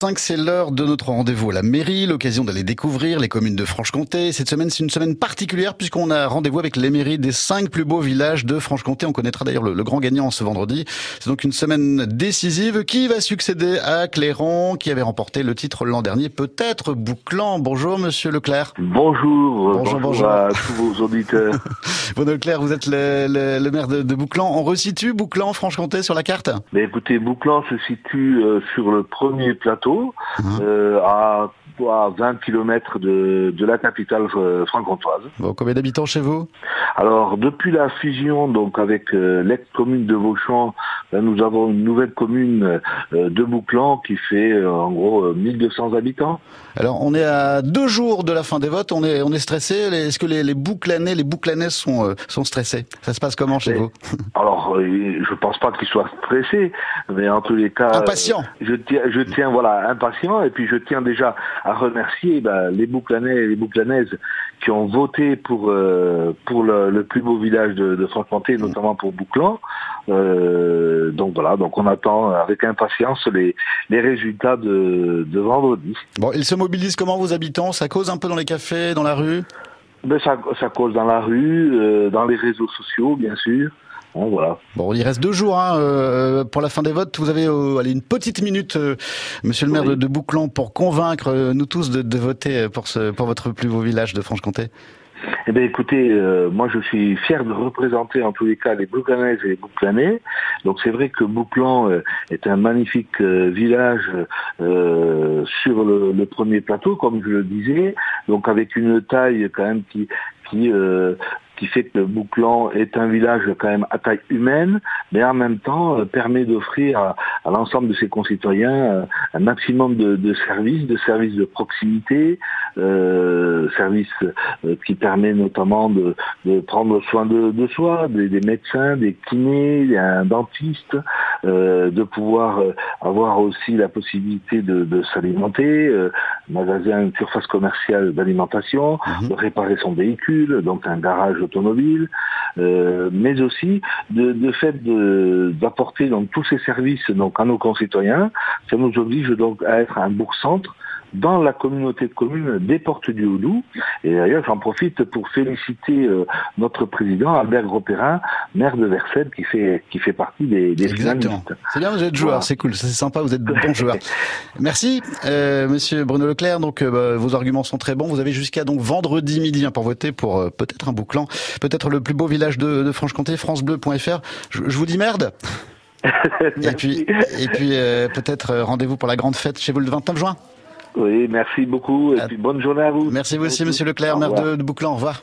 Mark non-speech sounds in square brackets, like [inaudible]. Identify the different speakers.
Speaker 1: 5, c'est l'heure de notre rendez-vous à la mairie, l'occasion d'aller découvrir les communes de Franche-Comté. Cette semaine, c'est une semaine particulière puisqu'on a rendez-vous avec les mairies des cinq plus beaux villages de Franche-Comté. On connaîtra d'ailleurs le, grand gagnant ce vendredi. C'est donc une semaine décisive qui va succéder à Clairon, qui avait remporté le titre l'an dernier, peut-être Bouclan. Bonjour, monsieur Leclerc.
Speaker 2: Bonjour. Bonjour, bonjour, à tous vos auditeurs. [laughs]
Speaker 1: Bon, Leclerc, vous êtes le, maire de, Bouclan. On resitue Bouclan, Franche-Comté sur la carte?
Speaker 2: Mais écoutez, Bouclan se situe euh, sur le premier plateau Hein. Euh, à, 20 km de, de la capitale euh, franc-comtoise.
Speaker 1: Bon, combien d'habitants chez vous?
Speaker 2: Alors, depuis la fusion donc avec euh, l'ex-commune de Vauchamp, nous avons une nouvelle commune de Bouclan qui fait en gros 1200 habitants.
Speaker 1: Alors, on est à deux jours de la fin des votes, on est, on est stressé. Est-ce que les, les Bouclanais, les Bouclanaises sont, sont stressés? Ça se passe comment chez vous? [laughs]
Speaker 2: Alors, je pense pas qu'ils soient stressés, mais en tous les cas...
Speaker 1: Impatients
Speaker 2: Je tiens, je tiens voilà, impatient. Et puis je tiens déjà à remercier ben, les Bouclanais et les Bouclanaises qui ont voté pour euh, pour le, plus beau village de, de Franche-Comté, notamment pour Bouclan. Euh, donc voilà, donc on attend avec impatience les, les résultats de, de vendredi.
Speaker 1: Bon, ils se mobilisent comment vos habitants? Ça cause un peu dans les cafés, dans la rue?
Speaker 2: Ben, ça, ça cause dans la rue, euh, dans les réseaux sociaux, bien sûr. Bon, voilà.
Speaker 1: Bon, il reste deux jours hein, euh, pour la fin des votes. Vous avez euh, allez, une petite minute, euh, Monsieur le maire de, de, Bouclan, pour convaincre euh, nous tous de, de, voter pour, ce, pour votre plus beau village de Franche-Comté.
Speaker 2: Eh bien, écoutez, moi je suis fier de représenter en tous les cas les Bouclanaises et les Bouclanais. Donc c'est vrai que Bouclan est un magnifique village sur le, premier plateau, comme je le disais. Donc avec une taille quand même qui qui qui fait que Bouclan est un village quand même à taille humaine, mais en même temps euh, permet d'offrir à, l'ensemble de ses concitoyens euh, un maximum de, services, de services de proximité, euh, services euh, qui permet notamment de, prendre soin de, soi, des, médecins, des kinés, un dentiste, de pouvoir avoir aussi la possibilité de, s'alimenter, magasin, une surface commerciale d'alimentation, mhm. de réparer son véhicule, donc un garage automobile, euh, mais aussi de, de fait d'apporter donc tous ces services donc à nos concitoyens. Ça nous oblige donc à être un bourg-centre dans la communauté de communes des Portes du Houdou. Et d'ailleurs, j'en profite pour féliciter euh, notre président, Albert Gropérin, maire de Versailles, qui fait, qui fait partie des, des
Speaker 1: Exactement. C'est bien, vous êtes joueur, c'est cool, c'est sympa, vous êtes de bons joueurs. [laughs] Merci, euh, monsieur Bruno Leclerc. Donc, euh, bah, vos arguments sont très bons. Vous avez jusqu'à donc vendredi midi hein, pour voter pour euh, peut-être un bouclan, peut-être le plus beau village de, de Franche-Comté, francebleu.fr. Je, je vous dis merde. [laughs] et puis, et puis peut-être rendez-vous pour la grande fête chez vous le 29 juin.
Speaker 2: Oui, merci beaucoup et puis bonne journée à vous.
Speaker 1: Merci vous aussi, Monsieur Leclerc, maire de, de Bouclan. Au revoir.